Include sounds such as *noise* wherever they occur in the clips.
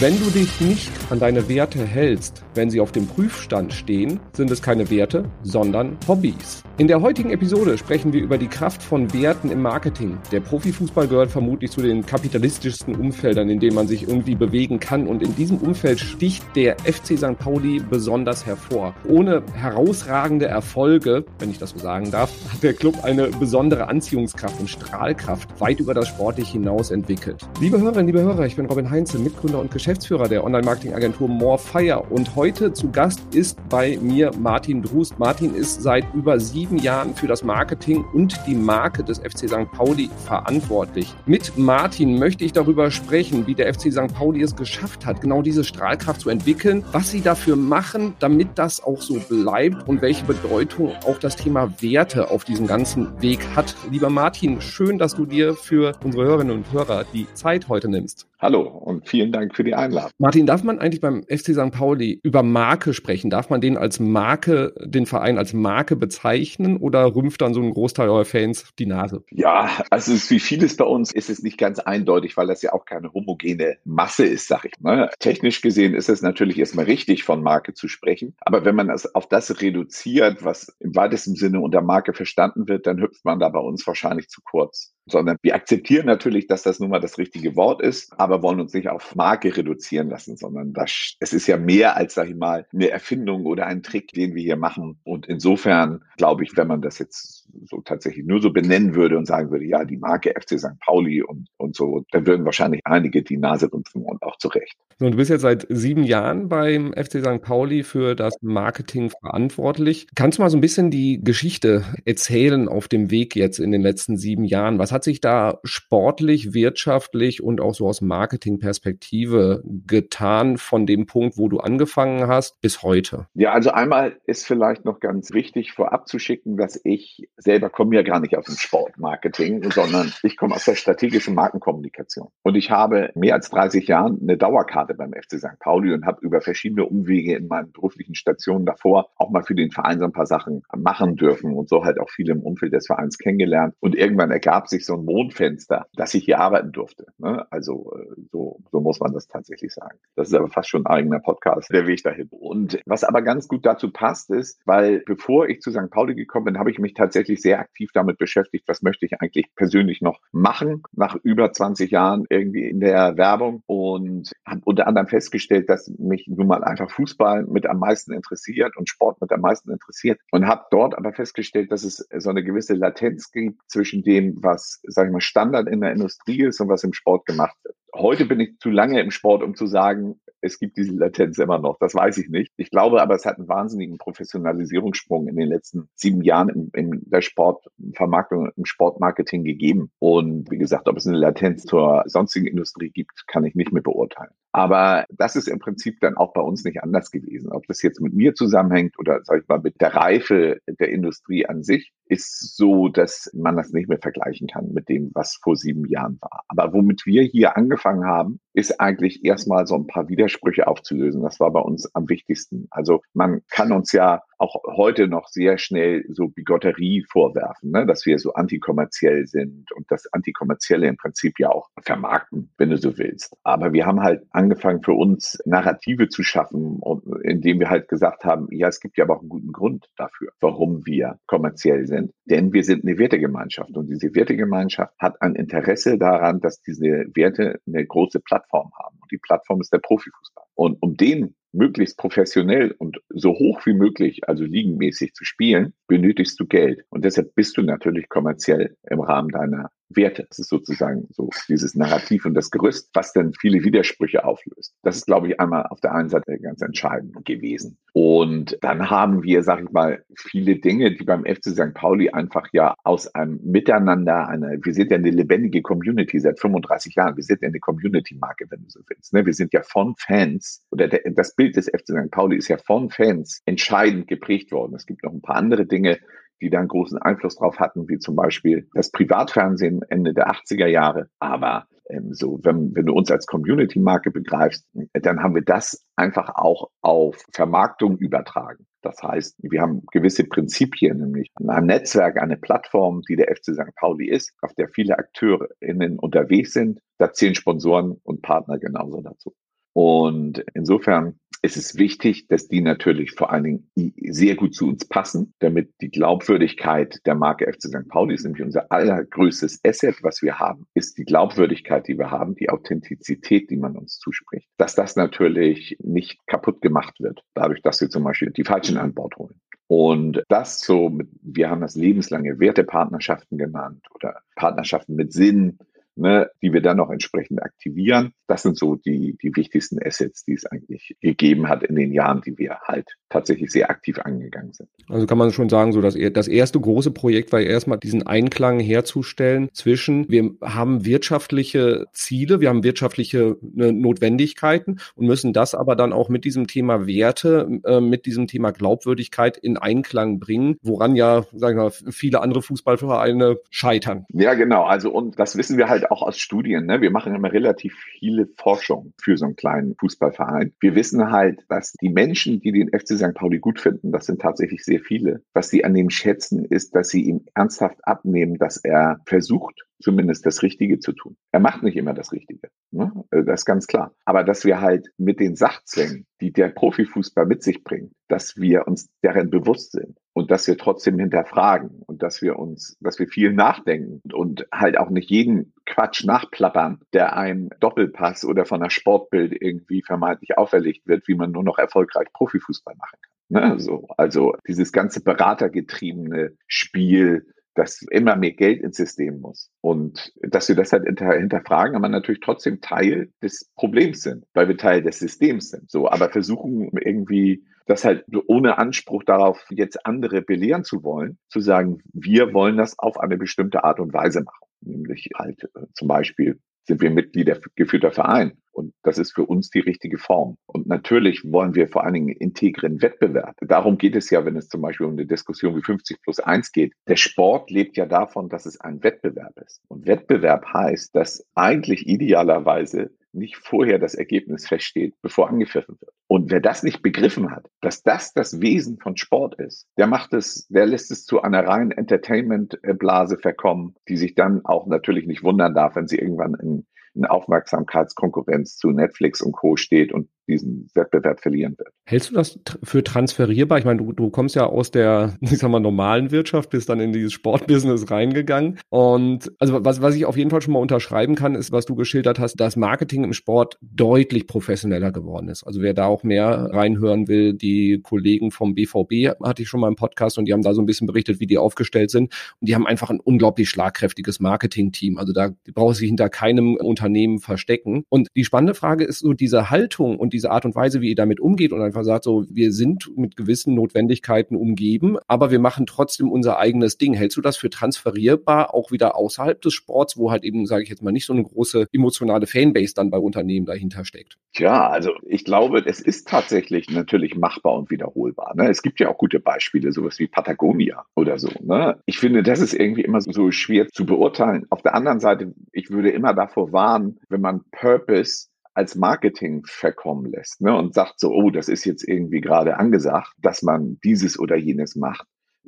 Wenn du dich nicht an deine Werte hältst, wenn sie auf dem Prüfstand stehen, sind es keine Werte, sondern Hobbys. In der heutigen Episode sprechen wir über die Kraft von Werten im Marketing. Der Profifußball gehört vermutlich zu den kapitalistischsten Umfeldern, in denen man sich irgendwie bewegen kann. Und in diesem Umfeld sticht der FC St. Pauli besonders hervor. Ohne herausragende Erfolge, wenn ich das so sagen darf, hat der Club eine besondere Anziehungskraft und Strahlkraft weit über das Sportliche hinaus entwickelt. Liebe Hörerinnen, liebe Hörer, ich bin Robin Heinze, Mitgründer und Geschäftsführer der Online-Marketing-Agentur Morefire. Und heute zu Gast ist bei mir Martin Drust. Martin ist seit über sieben Jahren für das Marketing und die Marke des FC St. Pauli verantwortlich. Mit Martin möchte ich darüber sprechen, wie der FC St. Pauli es geschafft hat, genau diese Strahlkraft zu entwickeln, was sie dafür machen, damit das auch so bleibt und welche Bedeutung auch das Thema Werte auf diesem ganzen Weg hat. Lieber Martin, schön, dass du dir für unsere Hörerinnen und Hörer die Zeit heute nimmst. Hallo und vielen Dank für die Einladung. Martin, darf man eigentlich beim FC St. Pauli über Marke sprechen? Darf man den als Marke, den Verein als Marke bezeichnen oder rümpft dann so ein Großteil eurer Fans die Nase? Ja, also es ist wie vieles bei uns ist es nicht ganz eindeutig, weil das ja auch keine homogene Masse ist, sag ich mal. Technisch gesehen ist es natürlich erstmal richtig, von Marke zu sprechen. Aber wenn man das auf das reduziert, was im weitesten Sinne unter Marke verstanden wird, dann hüpft man da bei uns wahrscheinlich zu kurz sondern wir akzeptieren natürlich, dass das nun mal das richtige Wort ist, aber wollen uns nicht auf Marke reduzieren lassen, sondern das, es ist ja mehr als, sag ich mal, eine Erfindung oder ein Trick, den wir hier machen. Und insofern glaube ich, wenn man das jetzt so tatsächlich nur so benennen würde und sagen würde, ja, die Marke FC St. Pauli und, und so, dann würden wahrscheinlich einige die Nase rümpfen und auch zu Recht. Und du bist jetzt seit sieben Jahren beim FC St. Pauli für das Marketing verantwortlich. Kannst du mal so ein bisschen die Geschichte erzählen auf dem Weg jetzt in den letzten sieben Jahren? Was hat sich da sportlich, wirtschaftlich und auch so aus Marketingperspektive getan von dem Punkt, wo du angefangen hast, bis heute? Ja, also einmal ist vielleicht noch ganz wichtig vorab zu schicken, dass ich selber komme ja gar nicht aus dem Sportmarketing, sondern ich komme aus der strategischen Markenkommunikation. Und ich habe mehr als 30 Jahren eine Dauerkarte beim FC St. Pauli und habe über verschiedene Umwege in meinen beruflichen Stationen davor auch mal für den Verein so ein paar Sachen machen dürfen und so halt auch viele im Umfeld des Vereins kennengelernt. Und irgendwann ergab sich so ein Mondfenster, dass ich hier arbeiten durfte. Ne? Also äh, so, so muss man das tatsächlich sagen. Das ist aber fast schon ein eigener Podcast, der Weg dahin. Und was aber ganz gut dazu passt, ist, weil bevor ich zu St. Pauli gekommen bin, habe ich mich tatsächlich tatsächlich sehr aktiv damit beschäftigt, was möchte ich eigentlich persönlich noch machen nach über 20 Jahren irgendwie in der Werbung und habe unter anderem festgestellt, dass mich nun mal einfach Fußball mit am meisten interessiert und Sport mit am meisten interessiert und habe dort aber festgestellt, dass es so eine gewisse Latenz gibt zwischen dem, was, sage ich mal, Standard in der Industrie ist und was im Sport gemacht wird. Heute bin ich zu lange im Sport, um zu sagen, es gibt diese Latenz immer noch. Das weiß ich nicht. Ich glaube aber, es hat einen wahnsinnigen Professionalisierungssprung in den letzten sieben Jahren in, in der Sportvermarktung, im Sportmarketing gegeben. Und wie gesagt, ob es eine Latenz zur sonstigen Industrie gibt, kann ich nicht mehr beurteilen. Aber das ist im Prinzip dann auch bei uns nicht anders gewesen. Ob das jetzt mit mir zusammenhängt oder, sag ich mal, mit der Reife der Industrie an sich, ist so, dass man das nicht mehr vergleichen kann mit dem, was vor sieben Jahren war. Aber womit wir hier angefangen haben, ist eigentlich erstmal so ein paar Widersprüche aufzulösen. Das war bei uns am wichtigsten. Also man kann uns ja auch heute noch sehr schnell so Bigotterie vorwerfen, ne? dass wir so antikommerziell sind und das Antikommerzielle im Prinzip ja auch vermarkten, wenn du so willst. Aber wir haben halt angefangen für uns Narrative zu schaffen, und, indem wir halt gesagt haben, ja, es gibt ja aber auch einen guten Grund dafür, warum wir kommerziell sind. Denn wir sind eine Wertegemeinschaft und diese Wertegemeinschaft hat ein Interesse daran, dass diese Werte eine große Plattform haben. Und die Plattform ist der Profifußball. Und um den möglichst professionell und so hoch wie möglich, also liegenmäßig zu spielen, benötigst du Geld. Und deshalb bist du natürlich kommerziell im Rahmen deiner Werte. Das ist sozusagen so dieses Narrativ und das Gerüst, was dann viele Widersprüche auflöst. Das ist, glaube ich, einmal auf der einen Seite ganz entscheidend gewesen. Und dann haben wir, sag ich mal, viele Dinge, die beim FC St. Pauli einfach ja aus einem Miteinander, eine, wir sind ja eine lebendige Community seit 35 Jahren. Wir sind ja eine Community-Marke, wenn du so willst. Ne? Wir sind ja von Fans oder der, das Bild des FC St. Pauli ist ja von Fans entscheidend geprägt worden. Es gibt noch ein paar andere Dinge, die da einen großen Einfluss drauf hatten, wie zum Beispiel das Privatfernsehen Ende der 80er Jahre. Aber ähm, so, wenn, wenn du uns als Community-Marke begreifst, dann haben wir das einfach auch auf Vermarktung übertragen. Das heißt, wir haben gewisse Prinzipien, nämlich ein Netzwerk, eine Plattform, die der FC St. Pauli ist, auf der viele AkteurInnen unterwegs sind. Da zählen Sponsoren und Partner genauso dazu. Und insofern ist es wichtig, dass die natürlich vor allen Dingen sehr gut zu uns passen, damit die Glaubwürdigkeit der Marke FC St. Pauli ist nämlich unser allergrößtes Asset, was wir haben, ist die Glaubwürdigkeit, die wir haben, die Authentizität, die man uns zuspricht. Dass das natürlich nicht kaputt gemacht wird, dadurch, dass wir zum Beispiel die Falschen an Bord holen. Und das so, mit, wir haben das lebenslange Wertepartnerschaften genannt oder Partnerschaften mit Sinn, ne, die wir dann noch entsprechend aktivieren. Das sind so die, die wichtigsten Assets, die es eigentlich gegeben hat in den Jahren, die wir halt tatsächlich sehr aktiv angegangen sind. Also kann man schon sagen, so dass das erste große Projekt war erstmal diesen Einklang herzustellen zwischen, wir haben wirtschaftliche Ziele, wir haben wirtschaftliche ne, Notwendigkeiten und müssen das aber dann auch mit diesem Thema Werte, äh, mit diesem Thema Glaubwürdigkeit in Einklang bringen, woran ja, sagen wir, viele andere Fußballvereine scheitern. Ja, genau. Also und das wissen wir halt auch aus Studien. Ne? Wir machen immer relativ viele Forschung für so einen kleinen Fußballverein. Wir wissen halt, dass die Menschen, die den FC St. Pauli gut finden, das sind tatsächlich sehr viele. Was sie an dem schätzen, ist, dass sie ihm ernsthaft abnehmen, dass er versucht, zumindest das Richtige zu tun. Er macht nicht immer das Richtige. Ne? Äh, das ist ganz klar. Aber dass wir halt mit den Sachzwängen, die der Profifußball mit sich bringt, dass wir uns darin bewusst sind und dass wir trotzdem hinterfragen und dass wir uns, dass wir viel nachdenken und halt auch nicht jeden Quatsch nachplappern, der einem Doppelpass oder von einer Sportbild irgendwie vermeintlich auferlegt wird, wie man nur noch erfolgreich Profifußball machen kann. Ne? So, also dieses ganze beratergetriebene Spiel, dass immer mehr Geld ins System muss. Und dass wir das halt hinter, hinterfragen, aber natürlich trotzdem Teil des Problems sind, weil wir Teil des Systems sind. So, aber versuchen irgendwie das halt ohne Anspruch darauf, jetzt andere belehren zu wollen, zu sagen, wir wollen das auf eine bestimmte Art und Weise machen. Nämlich halt äh, zum Beispiel sind wir Mitglieder geführter Verein. Und das ist für uns die richtige Form. Und natürlich wollen wir vor allen Dingen integren Wettbewerb. Darum geht es ja, wenn es zum Beispiel um eine Diskussion wie 50 plus 1 geht. Der Sport lebt ja davon, dass es ein Wettbewerb ist. Und Wettbewerb heißt, dass eigentlich idealerweise nicht vorher das Ergebnis feststeht, bevor angepfiffen wird. Und wer das nicht begriffen hat, dass das das Wesen von Sport ist, der macht es, der lässt es zu einer reinen Entertainment-Blase verkommen, die sich dann auch natürlich nicht wundern darf, wenn sie irgendwann in, in Aufmerksamkeitskonkurrenz zu Netflix und Co. steht und diesen Wettbewerb verlieren wird. Hältst du das für transferierbar? Ich meine, du, du kommst ja aus der, *laughs* ich sag mal, normalen Wirtschaft, bist dann in dieses Sportbusiness reingegangen. Und also was, was ich auf jeden Fall schon mal unterschreiben kann, ist, was du geschildert hast, dass Marketing im Sport deutlich professioneller geworden ist. Also wer da auch mehr reinhören will, die Kollegen vom BVB hatte ich schon mal im Podcast und die haben da so ein bisschen berichtet, wie die aufgestellt sind. Und die haben einfach ein unglaublich schlagkräftiges Marketing-Team. Also da braucht sich hinter keinem Unternehmen verstecken. Und die spannende Frage ist so diese Haltung und die diese Art und Weise, wie ihr damit umgeht und einfach sagt, so, wir sind mit gewissen Notwendigkeiten umgeben, aber wir machen trotzdem unser eigenes Ding. Hältst du das für transferierbar, auch wieder außerhalb des Sports, wo halt eben, sage ich jetzt mal, nicht so eine große emotionale Fanbase dann bei Unternehmen dahinter steckt? Tja, also ich glaube, es ist tatsächlich natürlich machbar und wiederholbar. Ne? Es gibt ja auch gute Beispiele, sowas wie Patagonia oder so. Ne? Ich finde, das ist irgendwie immer so schwer zu beurteilen. Auf der anderen Seite, ich würde immer davor warnen, wenn man Purpose als Marketing verkommen lässt ne, und sagt so, oh, das ist jetzt irgendwie gerade angesagt, dass man dieses oder jenes macht,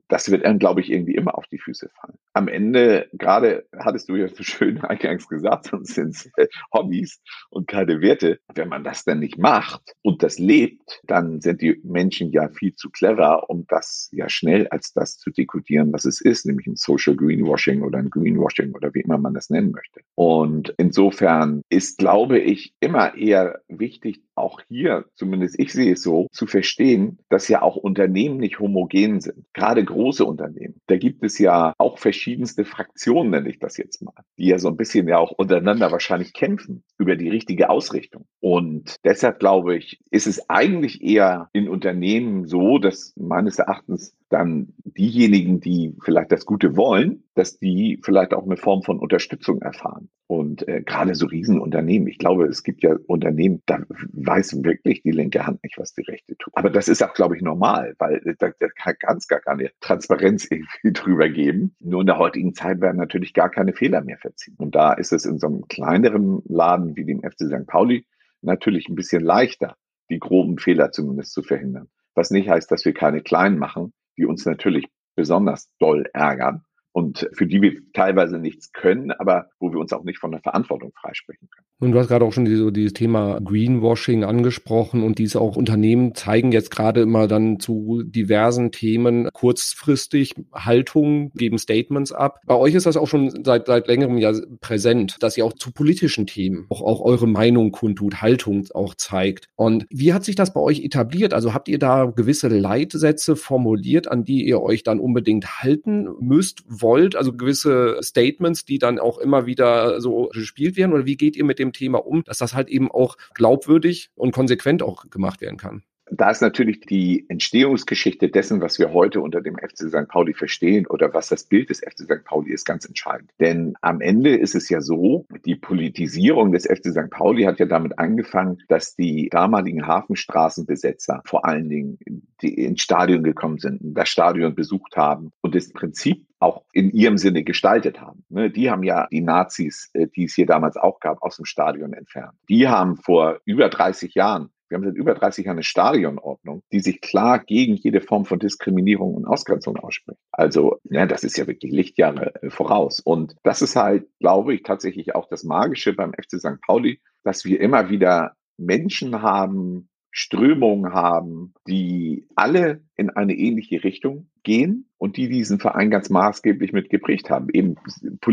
das wird einem, glaube ich, irgendwie immer auf die Füße fallen. Am Ende, gerade hattest du ja so *laughs* schön eingangs gesagt, sonst sind es äh, Hobbys und keine Werte. Wenn man das dann nicht macht und das lebt, dann sind die Menschen ja viel zu clever, um das ja schnell als das zu dekodieren, was es ist, nämlich ein Social Greenwashing oder ein Greenwashing oder wie immer man das nennen möchte. Und insofern ist, glaube ich, immer eher wichtig, auch hier, zumindest ich sehe es so, zu verstehen, dass ja auch Unternehmen nicht homogen sind. Gerade große Unternehmen. Da gibt es ja auch verschiedenste Fraktionen, nenne ich das jetzt mal, die ja so ein bisschen ja auch untereinander wahrscheinlich kämpfen über die richtige Ausrichtung. Und deshalb glaube ich, ist es eigentlich eher in Unternehmen so, dass meines Erachtens dann diejenigen, die vielleicht das Gute wollen, dass die vielleicht auch eine Form von Unterstützung erfahren. Und äh, gerade so Riesenunternehmen, ich glaube, es gibt ja Unternehmen, da weiß wirklich die linke Hand nicht, was die rechte tut. Aber das ist auch, glaube ich, normal, weil da, da kann es gar keine Transparenz *laughs* irgendwie drüber geben. Nur in der heutigen Zeit werden natürlich gar keine Fehler mehr verziehen. Und da ist es in so einem kleineren Laden wie dem FC St. Pauli natürlich ein bisschen leichter, die groben Fehler zumindest zu verhindern. Was nicht heißt, dass wir keine kleinen machen, die uns natürlich besonders doll ärgern und für die wir teilweise nichts können, aber wo wir uns auch nicht von der Verantwortung freisprechen können. Und du hast gerade auch schon so dieses Thema Greenwashing angesprochen und diese auch Unternehmen zeigen jetzt gerade immer dann zu diversen Themen kurzfristig Haltungen, geben Statements ab. Bei euch ist das auch schon seit, seit längerem ja präsent, dass ihr auch zu politischen Themen auch, auch eure Meinung kundtut, Haltung auch zeigt. Und wie hat sich das bei euch etabliert? Also habt ihr da gewisse Leitsätze formuliert, an die ihr euch dann unbedingt halten müsst, wollt? Also gewisse Statements, die dann auch immer wieder so gespielt werden? Oder wie geht ihr mit dem Thema um, dass das halt eben auch glaubwürdig und konsequent auch gemacht werden kann? da ist natürlich die Entstehungsgeschichte dessen, was wir heute unter dem FC St. Pauli verstehen oder was das Bild des FC St. Pauli ist, ganz entscheidend. Denn am Ende ist es ja so, die Politisierung des FC St. Pauli hat ja damit angefangen, dass die damaligen Hafenstraßenbesetzer vor allen Dingen ins Stadion gekommen sind, das Stadion besucht haben und das Prinzip auch in ihrem Sinne gestaltet haben. Ne, die haben ja die Nazis, äh, die es hier damals auch gab, aus dem Stadion entfernt. Die haben vor über 30 Jahren wir haben seit über 30 Jahren eine Stadionordnung, die sich klar gegen jede Form von Diskriminierung und Ausgrenzung ausspricht. Also, ja, das ist ja wirklich Lichtjahre äh, voraus. Und das ist halt, glaube ich, tatsächlich auch das Magische beim FC St. Pauli, dass wir immer wieder Menschen haben, Strömungen haben, die alle in eine ähnliche Richtung gehen und die diesen Verein ganz maßgeblich mit geprägt haben. Eben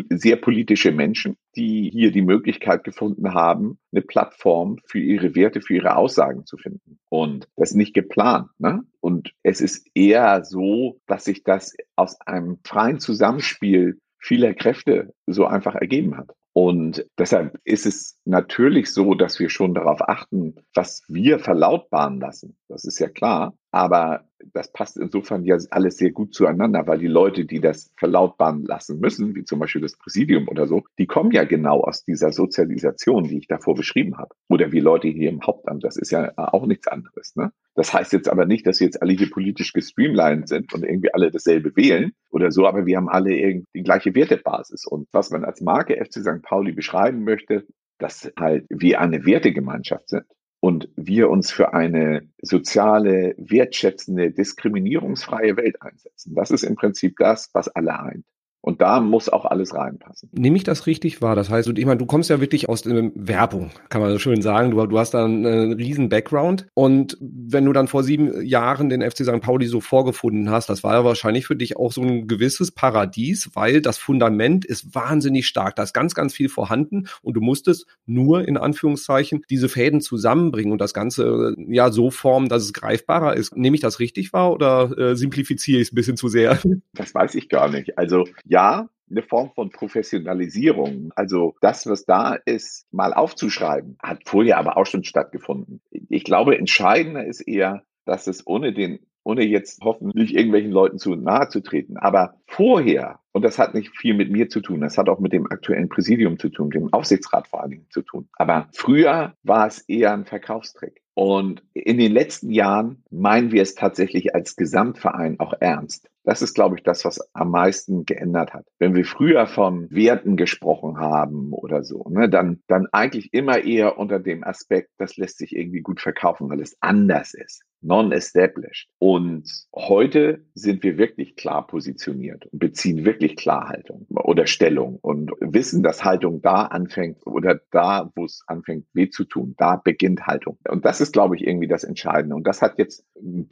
sehr politische Menschen, die hier die Möglichkeit gefunden haben, eine Plattform für ihre Werte, für ihre Aussagen zu finden. Und das ist nicht geplant. Ne? Und es ist eher so, dass sich das aus einem freien Zusammenspiel vieler Kräfte so einfach ergeben hat. Und deshalb ist es natürlich so, dass wir schon darauf achten, was wir verlautbaren lassen. Das ist ja klar. Aber das passt insofern ja alles sehr gut zueinander, weil die Leute, die das verlautbaren lassen müssen, wie zum Beispiel das Präsidium oder so, die kommen ja genau aus dieser Sozialisation, die ich davor beschrieben habe. Oder wie Leute hier im Hauptamt, das ist ja auch nichts anderes. Ne? Das heißt jetzt aber nicht, dass sie jetzt alle hier politisch gestreamlined sind und irgendwie alle dasselbe wählen oder so, aber wir haben alle irgendwie die gleiche Wertebasis. Und was man als Marke FC St. Pauli beschreiben möchte, dass halt wir eine Wertegemeinschaft sind und wir uns für eine soziale, wertschätzende, diskriminierungsfreie Welt einsetzen. Das ist im Prinzip das, was alle eint. Und da muss auch alles reinpassen. Nehme ich das richtig wahr? Das heißt, ich meine, du kommst ja wirklich aus der Werbung, kann man so schön sagen. Du, du hast da einen, riesen Background. Und wenn du dann vor sieben Jahren den FC St. Pauli so vorgefunden hast, das war ja wahrscheinlich für dich auch so ein gewisses Paradies, weil das Fundament ist wahnsinnig stark. Da ist ganz, ganz viel vorhanden und du musstest nur in Anführungszeichen diese Fäden zusammenbringen und das Ganze ja so formen, dass es greifbarer ist. Nehme ich das richtig wahr oder äh, simplifiziere ich es ein bisschen zu sehr? Das weiß ich gar nicht. Also ja, eine Form von Professionalisierung. Also das, was da ist, mal aufzuschreiben, hat vorher aber auch schon stattgefunden. Ich glaube, entscheidender ist eher, dass es ohne den ohne jetzt hoffentlich irgendwelchen Leuten zu nahe zu treten. Aber vorher, und das hat nicht viel mit mir zu tun, das hat auch mit dem aktuellen Präsidium zu tun, dem Aufsichtsrat vor allen Dingen zu tun. Aber früher war es eher ein Verkaufstrick. Und in den letzten Jahren meinen wir es tatsächlich als Gesamtverein auch ernst. Das ist, glaube ich, das, was am meisten geändert hat. Wenn wir früher von Werten gesprochen haben oder so, ne, dann, dann eigentlich immer eher unter dem Aspekt, das lässt sich irgendwie gut verkaufen, weil es anders ist non-established. Und heute sind wir wirklich klar positioniert und beziehen wirklich klar Haltung oder Stellung und wissen, dass Haltung da anfängt oder da, wo es anfängt, weh zu tun, da beginnt Haltung. Und das ist, glaube ich, irgendwie das Entscheidende. Und das hat jetzt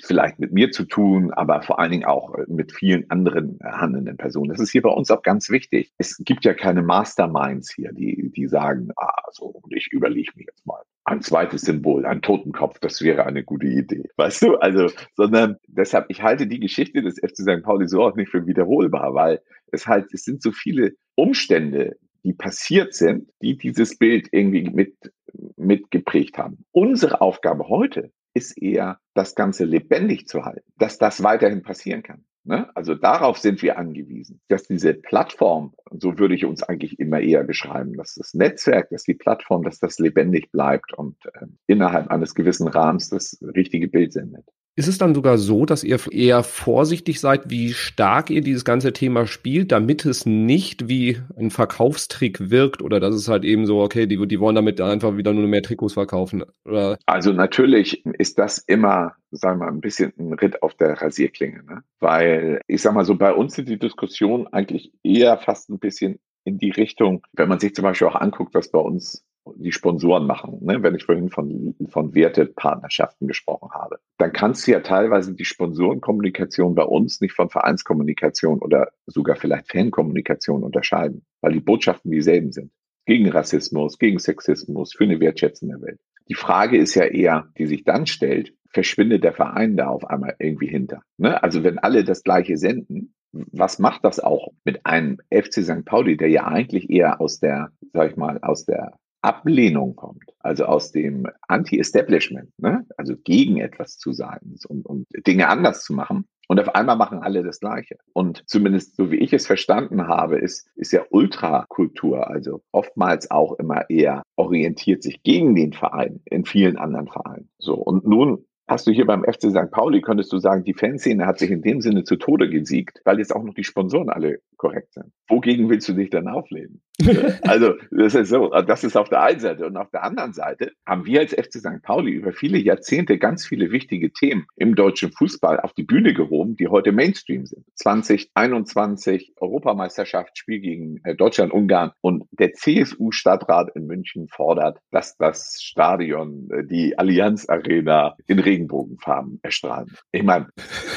vielleicht mit mir zu tun, aber vor allen Dingen auch mit vielen anderen handelnden Personen. Das ist hier bei uns auch ganz wichtig. Es gibt ja keine Masterminds hier, die, die sagen, ah, so, ich überlege mir jetzt mal ein zweites Symbol, ein Totenkopf, das wäre eine gute Idee. Weißt du, also, sondern deshalb, ich halte die Geschichte des FC St. Pauli so auch nicht für wiederholbar, weil es halt, es sind so viele Umstände, die passiert sind, die dieses Bild irgendwie mit, mit geprägt haben. Unsere Aufgabe heute ist eher, das Ganze lebendig zu halten, dass das weiterhin passieren kann. Ne? Also darauf sind wir angewiesen, dass diese Plattform, so würde ich uns eigentlich immer eher beschreiben, dass das Netzwerk, dass die Plattform, dass das lebendig bleibt und äh, innerhalb eines gewissen Rahmens das richtige Bild sendet. Ist es dann sogar so, dass ihr eher vorsichtig seid, wie stark ihr dieses ganze Thema spielt, damit es nicht wie ein Verkaufstrick wirkt oder dass es halt eben so, okay, die, die wollen damit einfach wieder nur mehr Trikots verkaufen? Oder? Also natürlich ist das immer, sagen wir mal, ein bisschen ein Ritt auf der Rasierklinge, ne? weil ich sag mal so, bei uns sind die Diskussionen eigentlich eher fast ein bisschen in die Richtung, wenn man sich zum Beispiel auch anguckt, was bei uns die Sponsoren machen, ne? wenn ich vorhin von, von Wertepartnerschaften gesprochen habe, dann kannst du ja teilweise die Sponsorenkommunikation bei uns nicht von Vereinskommunikation oder sogar vielleicht Fankommunikation unterscheiden, weil die Botschaften dieselben sind. Gegen Rassismus, gegen Sexismus, für eine wertschätzende Welt. Die Frage ist ja eher, die sich dann stellt, verschwindet der Verein da auf einmal irgendwie hinter? Ne? Also wenn alle das Gleiche senden, was macht das auch mit einem FC St. Pauli, der ja eigentlich eher aus der, sag ich mal, aus der Ablehnung kommt, also aus dem Anti-Establishment, ne? also gegen etwas zu sein und, und Dinge anders zu machen. Und auf einmal machen alle das Gleiche. Und zumindest so wie ich es verstanden habe, ist, ist ja Ultrakultur, also oftmals auch immer eher orientiert sich gegen den Verein in vielen anderen Vereinen. So. Und nun Hast du hier beim FC St. Pauli, könntest du sagen, die Fanszene hat sich in dem Sinne zu Tode gesiegt, weil jetzt auch noch die Sponsoren alle korrekt sind. Wogegen willst du dich dann auflehnen? also, das ist so, das ist auf der einen Seite. Und auf der anderen Seite haben wir als FC St. Pauli über viele Jahrzehnte ganz viele wichtige Themen im deutschen Fußball auf die Bühne gehoben, die heute Mainstream sind. 2021 Europameisterschaft, Spiel gegen äh, Deutschland, Ungarn. Und der CSU-Stadtrat in München fordert, dass das Stadion, äh, die Allianz Arena in Regenbogenfarben erstrahlen. Ich meine,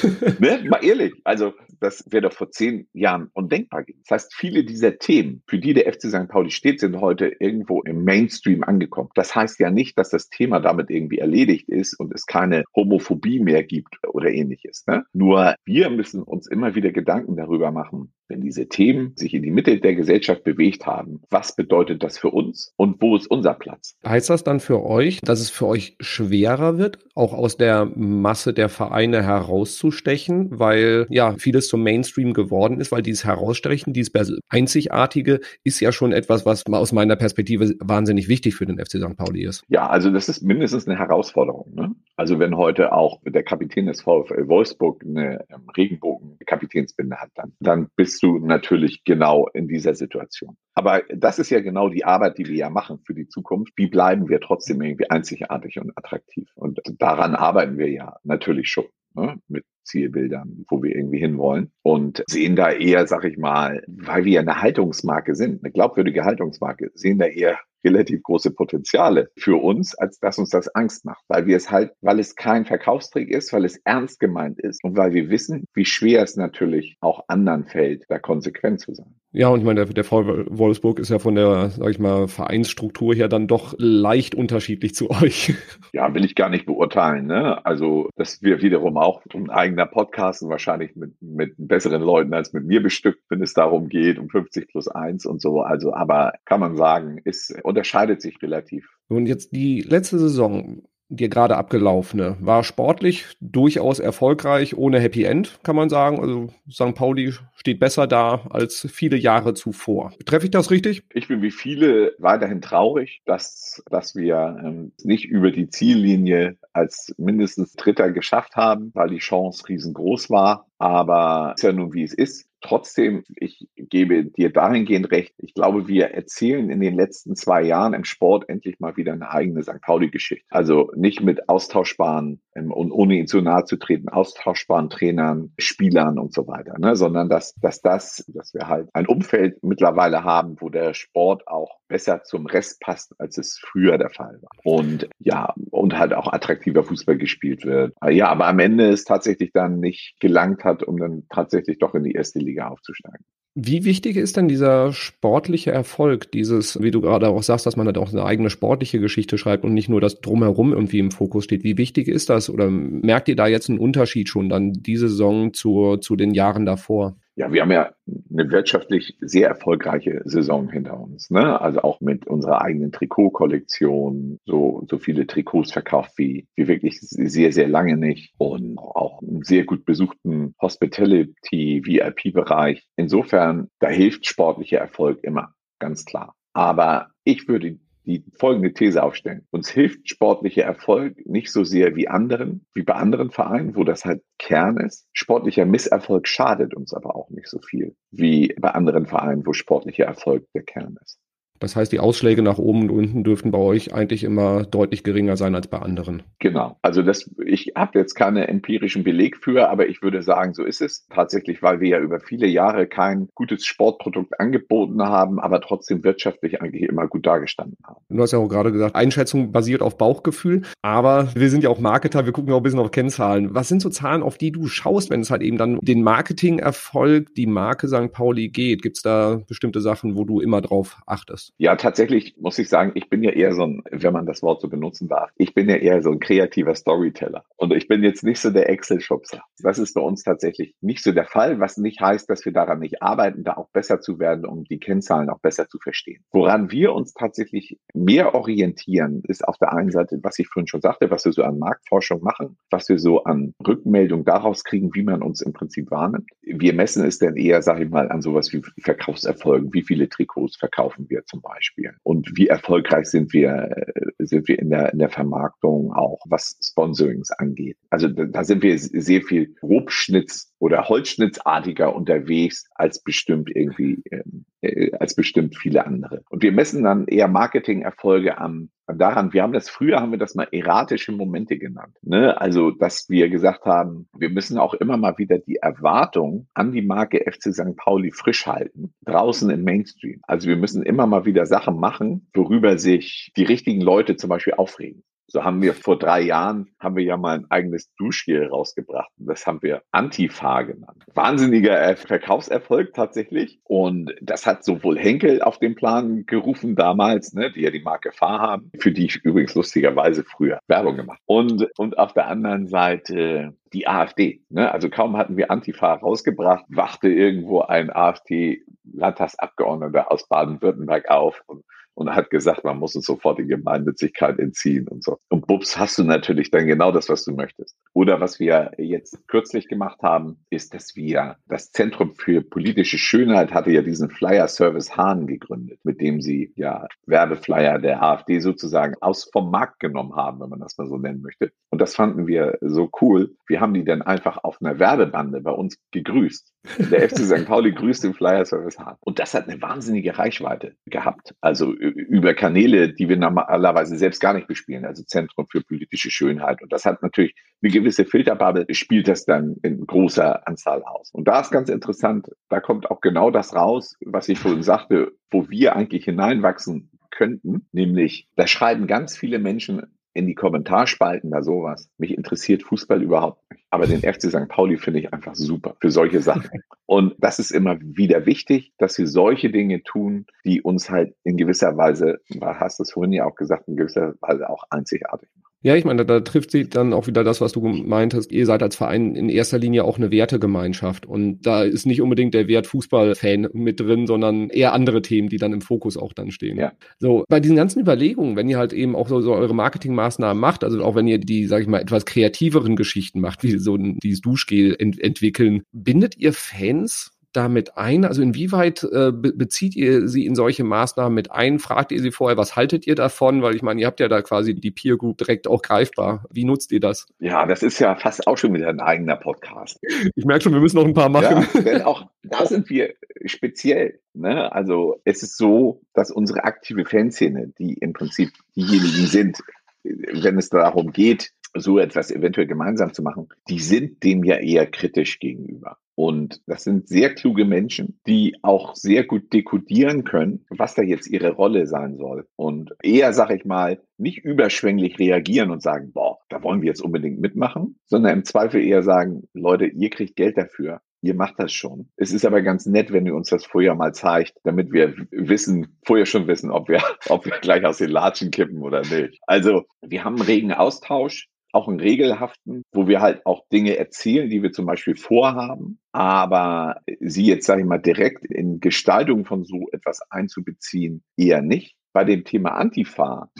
*laughs* ne, mal ehrlich, also das wäre doch vor zehn Jahren undenkbar gewesen. Das heißt, viele dieser Themen, für die der FC St. Pauli steht, sind heute irgendwo im Mainstream angekommen. Das heißt ja nicht, dass das Thema damit irgendwie erledigt ist und es keine Homophobie mehr gibt oder ähnliches. Ne? Nur wir müssen uns immer wieder Gedanken darüber machen, wenn diese Themen sich in die Mitte der Gesellschaft bewegt haben, was bedeutet das für uns und wo ist unser Platz? Heißt das dann für euch, dass es für euch schwerer wird, auch aus der Masse der Vereine herauszustechen, weil ja vieles zum Mainstream geworden ist, weil dieses Herausstechen, dieses Einzigartige ist ja schon etwas, was aus meiner Perspektive wahnsinnig wichtig für den FC St. Pauli ist. Ja, also das ist mindestens eine Herausforderung. Ne? Also wenn heute auch der Kapitän des VfL Wolfsburg eine ähm, Regenbogen-Kapitänsbinde hat, dann, dann bist du natürlich genau in dieser Situation. Aber das ist ja genau die Arbeit, die wir ja machen für die Zukunft. Wie bleiben wir trotzdem irgendwie einzigartig und attraktiv? Und daran arbeiten wir ja natürlich schon ne, mit Zielbildern, wo wir irgendwie hinwollen und sehen da eher, sag ich mal, weil wir eine Haltungsmarke sind, eine glaubwürdige Haltungsmarke, sehen da eher relativ große Potenziale für uns, als dass uns das Angst macht, weil wir es halt, weil es kein Verkaufstrick ist, weil es ernst gemeint ist und weil wir wissen, wie schwer es natürlich auch anderen fällt, da konsequent zu sein. Ja, und ich meine, der, der VW Wolfsburg ist ja von der, sag ich mal, Vereinsstruktur her dann doch leicht unterschiedlich zu *laughs* euch. Ja, will ich gar nicht beurteilen. Ne? Also das wäre wiederum auch ein eigener Podcast und wahrscheinlich mit, mit besseren Leuten als mit mir bestückt, wenn es darum geht, um 50 plus 1 und so. Also, aber kann man sagen, ist unterscheidet sich relativ. Und jetzt die letzte Saison, die gerade abgelaufene, war sportlich durchaus erfolgreich, ohne Happy End, kann man sagen. Also St. Pauli steht besser da als viele Jahre zuvor. Treffe ich das richtig? Ich bin wie viele weiterhin traurig, dass, dass wir ähm, nicht über die Ziellinie als mindestens Dritter geschafft haben, weil die Chance riesengroß war. Aber ist ja nun wie es ist. Trotzdem, ich gebe dir dahingehend recht. Ich glaube, wir erzählen in den letzten zwei Jahren im Sport endlich mal wieder eine eigene St. Pauli-Geschichte. Also nicht mit austauschbaren ähm, und ohne ihnen zu nahe zu treten, austauschbaren Trainern, Spielern und so weiter, ne? sondern dass, dass das, dass wir halt ein Umfeld mittlerweile haben, wo der Sport auch besser zum Rest passt, als es früher der Fall war. Und ja, und halt auch attraktiver Fußball gespielt wird. Ja, aber am Ende es tatsächlich dann nicht gelangt hat, um dann tatsächlich doch in die erste Liga Liga aufzusteigen. Wie wichtig ist denn dieser sportliche Erfolg, dieses, wie du gerade auch sagst, dass man halt auch eine eigene sportliche Geschichte schreibt und nicht nur das drumherum irgendwie im Fokus steht? Wie wichtig ist das? Oder merkt ihr da jetzt einen Unterschied schon dann diese Saison zu, zu den Jahren davor? Ja, wir haben ja eine wirtschaftlich sehr erfolgreiche Saison hinter uns. Ne? Also auch mit unserer eigenen Trikotkollektion, so, so viele Trikots verkauft wie, wie wirklich sehr, sehr lange nicht und auch einen sehr gut besuchten Hospitality, VIP-Bereich. Insofern, da hilft sportlicher Erfolg immer, ganz klar. Aber ich würde die folgende These aufstellen. Uns hilft sportlicher Erfolg nicht so sehr wie anderen, wie bei anderen Vereinen, wo das halt Kern ist. Sportlicher Misserfolg schadet uns aber auch nicht so viel wie bei anderen Vereinen, wo sportlicher Erfolg der Kern ist. Das heißt, die Ausschläge nach oben und unten dürften bei euch eigentlich immer deutlich geringer sein als bei anderen. Genau. Also das, ich habe jetzt keinen empirischen Beleg für, aber ich würde sagen, so ist es tatsächlich, weil wir ja über viele Jahre kein gutes Sportprodukt angeboten haben, aber trotzdem wirtschaftlich eigentlich immer gut dargestanden haben. Du hast ja auch gerade gesagt, Einschätzung basiert auf Bauchgefühl, aber wir sind ja auch Marketer, wir gucken auch ein bisschen auf Kennzahlen. Was sind so Zahlen, auf die du schaust, wenn es halt eben dann den Marketingerfolg, die Marke St. Pauli geht? Gibt es da bestimmte Sachen, wo du immer drauf achtest? Ja, tatsächlich muss ich sagen, ich bin ja eher so ein, wenn man das Wort so benutzen darf, ich bin ja eher so ein kreativer Storyteller. Und ich bin jetzt nicht so der Excel-Schubser. Das ist bei uns tatsächlich nicht so der Fall, was nicht heißt, dass wir daran nicht arbeiten, da auch besser zu werden, um die Kennzahlen auch besser zu verstehen. Woran wir uns tatsächlich mehr orientieren, ist auf der einen Seite, was ich vorhin schon sagte, was wir so an Marktforschung machen, was wir so an Rückmeldung daraus kriegen, wie man uns im Prinzip wahrnimmt. Wir messen es dann eher, sage ich mal, an sowas wie Verkaufserfolgen. Wie viele Trikots verkaufen wir zum zum Beispiel. Und wie erfolgreich sind wir, äh, sind wir in der, in der Vermarktung auch, was Sponsorings angeht. Also da, sind wir sehr viel Grobschnitz oder Holzschnittsartiger unterwegs als bestimmt irgendwie, ähm, äh, als bestimmt viele andere. Und wir messen dann eher Marketingerfolge am daran, wir haben das früher, haben wir das mal erratische Momente genannt. Ne? Also, dass wir gesagt haben, wir müssen auch immer mal wieder die Erwartung an die Marke FC St. Pauli frisch halten, draußen im Mainstream. Also wir müssen immer mal wieder Sachen machen, worüber sich die richtigen Leute zum Beispiel aufregen. So haben wir vor drei Jahren, haben wir ja mal ein eigenes Duschgel rausgebracht. Das haben wir Antifa genannt. Wahnsinniger Verkaufserfolg tatsächlich. Und das hat sowohl Henkel auf den Plan gerufen damals, ne, die ja die Marke Fahr haben, für die ich übrigens lustigerweise früher Werbung gemacht. Und, und auf der anderen Seite die AfD. Ne? Also kaum hatten wir Antifa rausgebracht, wachte irgendwo ein AfD-Landtagsabgeordneter aus Baden-Württemberg auf und und hat gesagt, man muss uns sofort die Gemeinnützigkeit entziehen und so. Und bups, hast du natürlich dann genau das, was du möchtest. Oder was wir jetzt kürzlich gemacht haben, ist, dass wir das Zentrum für politische Schönheit hatte ja diesen Flyer-Service Hahn gegründet, mit dem sie ja Werbeflyer der AfD sozusagen aus vom Markt genommen haben, wenn man das mal so nennen möchte. Und das fanden wir so cool. Wir haben die dann einfach auf einer Werbebande bei uns gegrüßt. Der FC St. Pauli grüßt den Flyer Service Hahn. Und das hat eine wahnsinnige Reichweite gehabt. Also über Kanäle, die wir normalerweise selbst gar nicht bespielen, also Zentrum für politische Schönheit. Und das hat natürlich eine gewisse Filterbubble, spielt das dann in großer Anzahl aus. Und da ist ganz interessant, da kommt auch genau das raus, was ich vorhin sagte, wo wir eigentlich hineinwachsen könnten, nämlich da schreiben ganz viele Menschen in die Kommentarspalten da sowas. Mich interessiert Fußball überhaupt nicht. Aber den FC St. Pauli finde ich einfach super für solche Sachen. Und das ist immer wieder wichtig, dass wir solche Dinge tun, die uns halt in gewisser Weise, hast du es vorhin ja auch gesagt, in gewisser Weise auch einzigartig machen. Ja, ich meine, da, trifft sich dann auch wieder das, was du gemeint hast. Ihr seid als Verein in erster Linie auch eine Wertegemeinschaft. Und da ist nicht unbedingt der Wert Fußballfan mit drin, sondern eher andere Themen, die dann im Fokus auch dann stehen. Ja. So, bei diesen ganzen Überlegungen, wenn ihr halt eben auch so, so eure Marketingmaßnahmen macht, also auch wenn ihr die, sag ich mal, etwas kreativeren Geschichten macht, wie so dieses Duschgel ent entwickeln, bindet ihr Fans damit ein? Also inwieweit äh, bezieht ihr sie in solche Maßnahmen mit ein? Fragt ihr sie vorher, was haltet ihr davon? Weil ich meine, ihr habt ja da quasi die Peer Group direkt auch greifbar. Wie nutzt ihr das? Ja, das ist ja fast auch schon wieder ein eigener Podcast. Ich merke schon, wir müssen noch ein paar machen. Ja, denn auch da sind wir speziell. Ne? Also es ist so, dass unsere aktive Fanszene, die im Prinzip diejenigen sind, wenn es darum geht, so etwas eventuell gemeinsam zu machen, die sind dem ja eher kritisch gegenüber. Und das sind sehr kluge Menschen, die auch sehr gut dekodieren können, was da jetzt ihre Rolle sein soll. Und eher, sag ich mal, nicht überschwänglich reagieren und sagen, boah, da wollen wir jetzt unbedingt mitmachen, sondern im Zweifel eher sagen, Leute, ihr kriegt Geld dafür. Ihr macht das schon. Es ist aber ganz nett, wenn ihr uns das vorher mal zeigt, damit wir wissen, vorher schon wissen, ob wir, *laughs* ob wir gleich aus den Latschen kippen oder nicht. Also, wir haben einen regen Austausch auch einen regelhaften, wo wir halt auch Dinge erzählen, die wir zum Beispiel vorhaben, aber sie jetzt, sage ich mal, direkt in Gestaltung von so etwas einzubeziehen, eher nicht. Bei dem Thema Antifa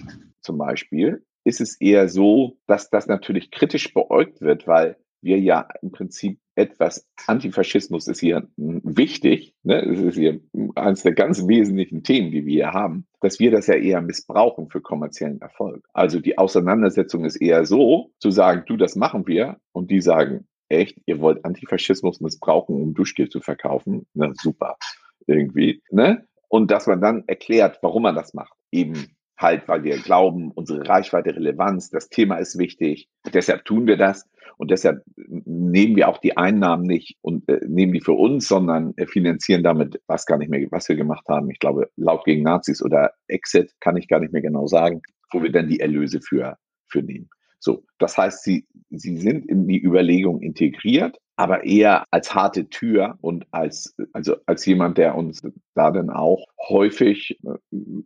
zum Beispiel ist es eher so, dass das natürlich kritisch beäugt wird, weil wir ja im Prinzip etwas, Antifaschismus ist hier wichtig, ne? es ist hier eines der ganz wesentlichen Themen, die wir hier haben, dass wir das ja eher missbrauchen für kommerziellen Erfolg. Also die Auseinandersetzung ist eher so, zu sagen, du, das machen wir, und die sagen, echt, ihr wollt Antifaschismus missbrauchen, um Duschgel zu verkaufen? Na super, irgendwie, ne? Und dass man dann erklärt, warum man das macht. Eben halt, weil wir glauben, unsere Reichweite, Relevanz, das Thema ist wichtig. Deshalb tun wir das. Und deshalb nehmen wir auch die Einnahmen nicht und äh, nehmen die für uns, sondern äh, finanzieren damit, was gar nicht mehr, was wir gemacht haben. Ich glaube, laut gegen Nazis oder Exit kann ich gar nicht mehr genau sagen, wo wir dann die Erlöse für, für nehmen. So, das heißt, sie, sie sind in die Überlegung integriert, aber eher als harte Tür und als, also als jemand, der uns da dann auch häufig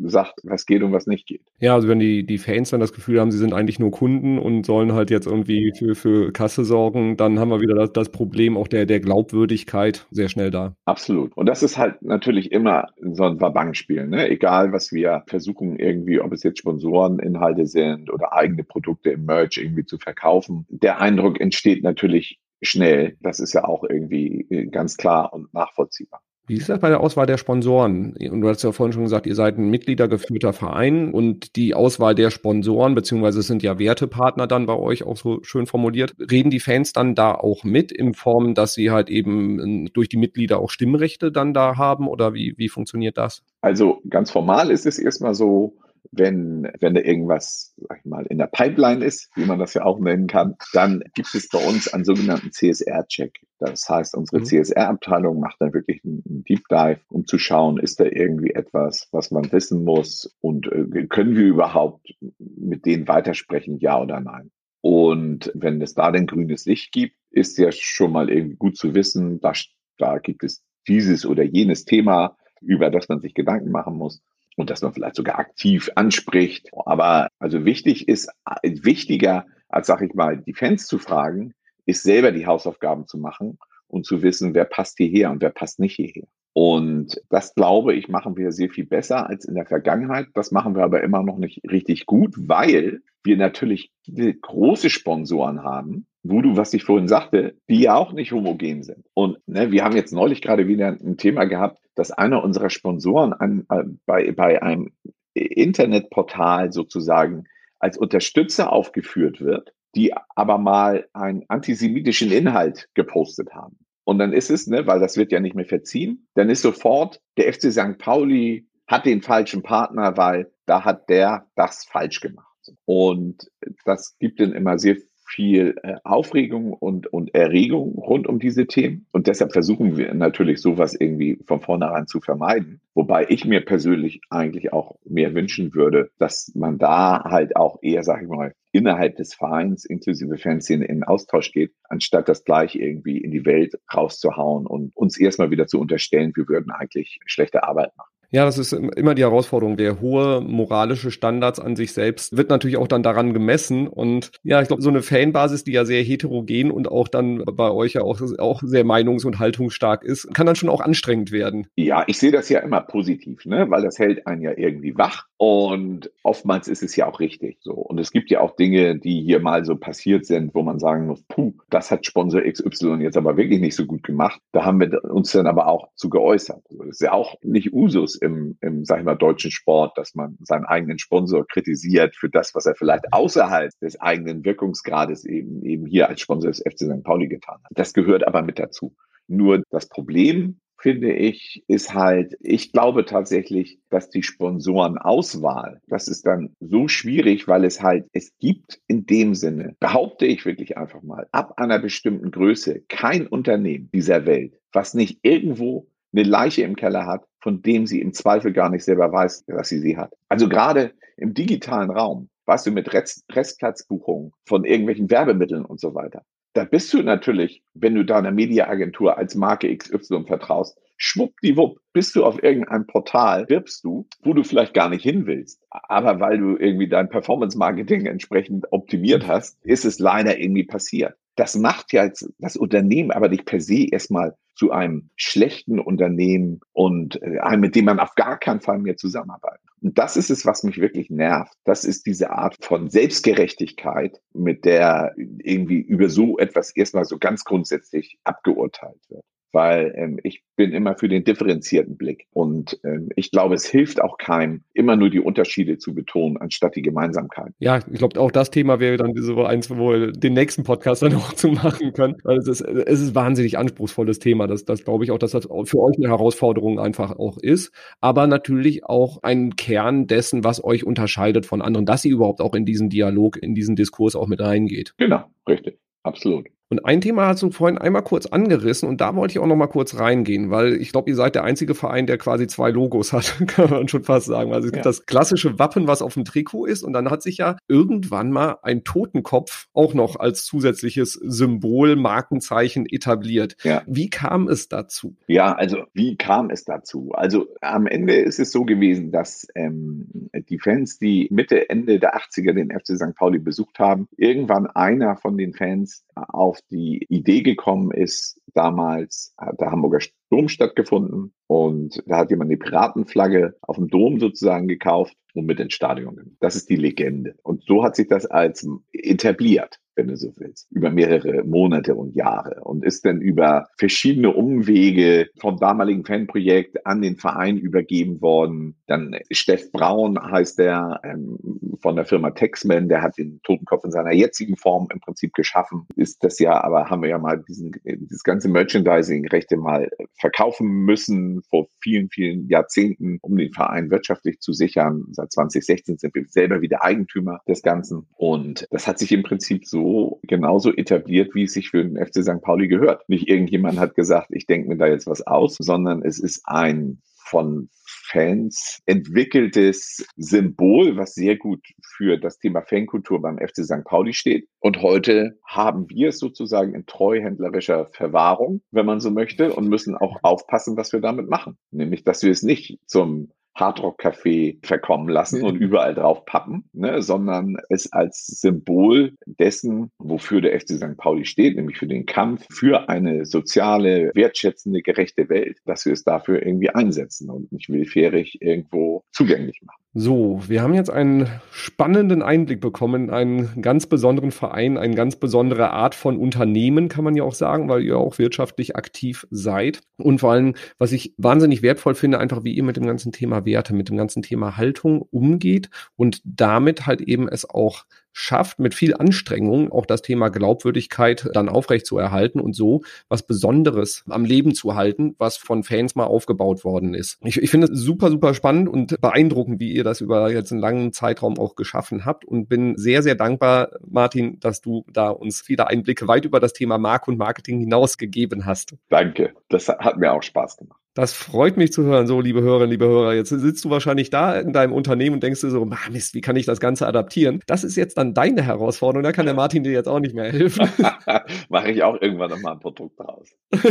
sagt, was geht und was nicht geht. Ja, also wenn die, die Fans dann das Gefühl haben, sie sind eigentlich nur Kunden und sollen halt jetzt irgendwie für, für Kasse sorgen, dann haben wir wieder das, das Problem auch der, der Glaubwürdigkeit sehr schnell da. Absolut. Und das ist halt natürlich immer so ein Wabangspiel, ne? Egal, was wir versuchen irgendwie, ob es jetzt Sponsoreninhalte sind oder eigene Produkte im Merch irgendwie zu verkaufen. Der Eindruck entsteht natürlich schnell. Das ist ja auch irgendwie äh, ganz klar und nachvollziehbar. Wie ist das bei der Auswahl der Sponsoren? Und du hast ja vorhin schon gesagt, ihr seid ein mitgliedergeführter Verein und die Auswahl der Sponsoren, beziehungsweise es sind ja Wertepartner dann bei euch auch so schön formuliert. Reden die Fans dann da auch mit in Form, dass sie halt eben durch die Mitglieder auch Stimmrechte dann da haben oder wie, wie funktioniert das? Also ganz formal ist es erstmal so, wenn, wenn da irgendwas, sag ich mal, in der Pipeline ist, wie man das ja auch nennen kann, dann gibt es bei uns einen sogenannten CSR-Check. Das heißt, unsere mhm. CSR-Abteilung macht dann wirklich einen Deep Dive, um zu schauen, ist da irgendwie etwas, was man wissen muss und äh, können wir überhaupt mit denen weitersprechen, ja oder nein. Und wenn es da denn grünes Licht gibt, ist ja schon mal irgendwie gut zu wissen, da, da gibt es dieses oder jenes Thema, über das man sich Gedanken machen muss und dass man vielleicht sogar aktiv anspricht. Aber also wichtig ist, wichtiger als, sag ich mal, die Fans zu fragen, ist selber die Hausaufgaben zu machen und zu wissen, wer passt hierher und wer passt nicht hierher. Und das glaube ich, machen wir sehr viel besser als in der Vergangenheit. Das machen wir aber immer noch nicht richtig gut, weil wir natürlich große Sponsoren haben, wo du, was ich vorhin sagte, die ja auch nicht homogen sind. Und ne, wir haben jetzt neulich gerade wieder ein Thema gehabt, dass einer unserer Sponsoren an, äh, bei, bei einem Internetportal sozusagen als Unterstützer aufgeführt wird, die aber mal einen antisemitischen Inhalt gepostet haben. Und dann ist es, ne, weil das wird ja nicht mehr verziehen, dann ist sofort der FC St. Pauli hat den falschen Partner, weil da hat der das falsch gemacht. Und das gibt dann immer sehr viel äh, Aufregung und, und Erregung rund um diese Themen. Und deshalb versuchen wir natürlich sowas irgendwie von vornherein zu vermeiden. Wobei ich mir persönlich eigentlich auch mehr wünschen würde, dass man da halt auch eher, sag ich mal, innerhalb des Vereins inklusive Fanszene in Austausch geht, anstatt das gleich irgendwie in die Welt rauszuhauen und uns erstmal wieder zu unterstellen, wir würden eigentlich schlechte Arbeit machen. Ja, das ist immer die Herausforderung. Der hohe moralische Standards an sich selbst wird natürlich auch dann daran gemessen. Und ja, ich glaube, so eine Fanbasis, die ja sehr heterogen und auch dann bei euch ja auch, auch sehr meinungs- und haltungsstark ist, kann dann schon auch anstrengend werden. Ja, ich sehe das ja immer positiv, ne? weil das hält einen ja irgendwie wach. Und oftmals ist es ja auch richtig so. Und es gibt ja auch Dinge, die hier mal so passiert sind, wo man sagen muss, puh, das hat Sponsor XY jetzt aber wirklich nicht so gut gemacht. Da haben wir uns dann aber auch zu geäußert. Das ist ja auch nicht Usus im, im sag ich mal, deutschen Sport, dass man seinen eigenen Sponsor kritisiert für das, was er vielleicht außerhalb des eigenen Wirkungsgrades eben, eben hier als Sponsor des FC St. Pauli getan hat. Das gehört aber mit dazu. Nur das Problem finde ich, ist halt, ich glaube tatsächlich, dass die Sponsorenauswahl, das ist dann so schwierig, weil es halt, es gibt in dem Sinne, behaupte ich wirklich einfach mal, ab einer bestimmten Größe kein Unternehmen dieser Welt, was nicht irgendwo eine Leiche im Keller hat, von dem sie im Zweifel gar nicht selber weiß, dass sie sie hat. Also gerade im digitalen Raum, weißt du, mit Rest, Restplatzbuchungen von irgendwelchen Werbemitteln und so weiter. Da bist du natürlich, wenn du deiner Mediaagentur als Marke XY vertraust, schwuppdiwupp bist du auf irgendeinem Portal, wirbst du, wo du vielleicht gar nicht hin willst. Aber weil du irgendwie dein Performance-Marketing entsprechend optimiert hast, ist es leider irgendwie passiert. Das macht ja das Unternehmen aber nicht per se erstmal zu einem schlechten Unternehmen und äh, einem, mit dem man auf gar keinen Fall mehr zusammenarbeitet. Und das ist es, was mich wirklich nervt. Das ist diese Art von Selbstgerechtigkeit, mit der irgendwie über so etwas erstmal so ganz grundsätzlich abgeurteilt wird weil ähm, ich bin immer für den differenzierten Blick. Und ähm, ich glaube, es hilft auch keinem, immer nur die Unterschiede zu betonen, anstatt die Gemeinsamkeit. Ja, ich glaube, auch das Thema wäre dann so eins, wo wir den nächsten Podcast dann *laughs* auch zu machen können. Weil es ist, es ist ein wahnsinnig anspruchsvolles Thema. Das, das glaube ich auch, dass das für euch eine Herausforderung einfach auch ist. Aber natürlich auch ein Kern dessen, was euch unterscheidet von anderen, dass ihr überhaupt auch in diesen Dialog, in diesen Diskurs auch mit reingeht. Genau, richtig. Absolut. Und ein Thema hast du vorhin einmal kurz angerissen und da wollte ich auch noch mal kurz reingehen, weil ich glaube, ihr seid der einzige Verein, der quasi zwei Logos hat, *laughs* kann man schon fast sagen. Also es gibt ja. das klassische Wappen, was auf dem Trikot ist und dann hat sich ja irgendwann mal ein Totenkopf auch noch als zusätzliches Symbol, Markenzeichen etabliert. Ja. Wie kam es dazu? Ja, also wie kam es dazu? Also am Ende ist es so gewesen, dass ähm, die Fans, die Mitte, Ende der 80er den FC St. Pauli besucht haben, irgendwann einer von den Fans auf die Idee gekommen ist, damals hat der Hamburger Dom stattgefunden und da hat jemand die Piratenflagge auf dem Dom sozusagen gekauft und mit ins Stadion. Das ist die Legende. Und so hat sich das als etabliert wenn du so willst, über mehrere Monate und Jahre und ist dann über verschiedene Umwege vom damaligen Fanprojekt an den Verein übergeben worden. Dann Steff Braun heißt der ähm, von der Firma Texman, der hat den Totenkopf in seiner jetzigen Form im Prinzip geschaffen. Ist das ja, aber haben wir ja mal diesen, dieses ganze Merchandising-Rechte mal verkaufen müssen vor vielen, vielen Jahrzehnten, um den Verein wirtschaftlich zu sichern. Seit 2016 sind wir selber wieder Eigentümer des Ganzen und das hat sich im Prinzip so genauso etabliert, wie es sich für den FC St. Pauli gehört. Nicht irgendjemand hat gesagt, ich denke mir da jetzt was aus, sondern es ist ein von Fans entwickeltes Symbol, was sehr gut für das Thema Fankultur beim FC St. Pauli steht. Und heute haben wir es sozusagen in treuhändlerischer Verwahrung, wenn man so möchte, und müssen auch aufpassen, was wir damit machen. Nämlich, dass wir es nicht zum Hardrock-Café verkommen lassen und mhm. überall drauf pappen, ne, sondern es als Symbol dessen, wofür der FC St. Pauli steht, nämlich für den Kampf für eine soziale, wertschätzende, gerechte Welt, dass wir es dafür irgendwie einsetzen und nicht willfährig irgendwo zugänglich machen. So, wir haben jetzt einen spannenden Einblick bekommen in einen ganz besonderen Verein, eine ganz besondere Art von Unternehmen, kann man ja auch sagen, weil ihr auch wirtschaftlich aktiv seid. Und vor allem, was ich wahnsinnig wertvoll finde, einfach wie ihr mit dem ganzen Thema Werte, mit dem ganzen Thema Haltung umgeht und damit halt eben es auch schafft, mit viel Anstrengung auch das Thema Glaubwürdigkeit dann aufrecht zu erhalten und so was Besonderes am Leben zu halten, was von Fans mal aufgebaut worden ist. Ich, ich finde es super, super spannend und beeindruckend, wie ihr das über jetzt einen langen Zeitraum auch geschaffen habt und bin sehr, sehr dankbar, Martin, dass du da uns viele Einblicke weit über das Thema Mark und Marketing hinaus gegeben hast. Danke, das hat mir auch Spaß gemacht. Das freut mich zu hören, so liebe Hörerinnen, liebe Hörer. Jetzt sitzt du wahrscheinlich da in deinem Unternehmen und denkst dir so, Mist, wie kann ich das Ganze adaptieren? Das ist jetzt dann deine Herausforderung, da kann der Martin dir jetzt auch nicht mehr helfen. *laughs* Mache ich auch irgendwann nochmal ein Produkt draus. *laughs*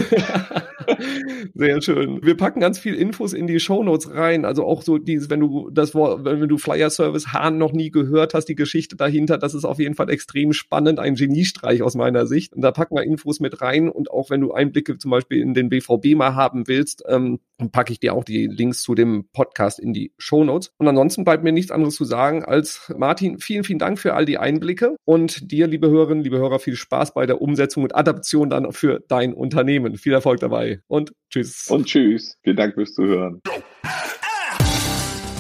Sehr schön. Wir packen ganz viel Infos in die Shownotes rein. Also auch so dieses, wenn du das Wort, wenn du Flyer Service Hahn noch nie gehört hast, die Geschichte dahinter, das ist auf jeden Fall extrem spannend, ein Geniestreich aus meiner Sicht. Und da packen wir Infos mit rein und auch wenn du Einblicke zum Beispiel in den BVB mal haben willst, ähm, packe ich dir auch die Links zu dem Podcast in die Show Notes. Und ansonsten bleibt mir nichts anderes zu sagen als Martin, vielen, vielen Dank für all die Einblicke und dir, liebe Hörerinnen, liebe Hörer, viel Spaß bei der Umsetzung und Adaption dann für dein Unternehmen. Viel Erfolg dabei und tschüss. Und tschüss. Vielen Dank fürs Zuhören.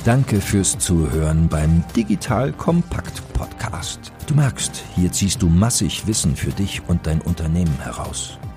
Danke fürs Zuhören beim Digital Kompakt Podcast. Du merkst, hier ziehst du massig Wissen für dich und dein Unternehmen heraus.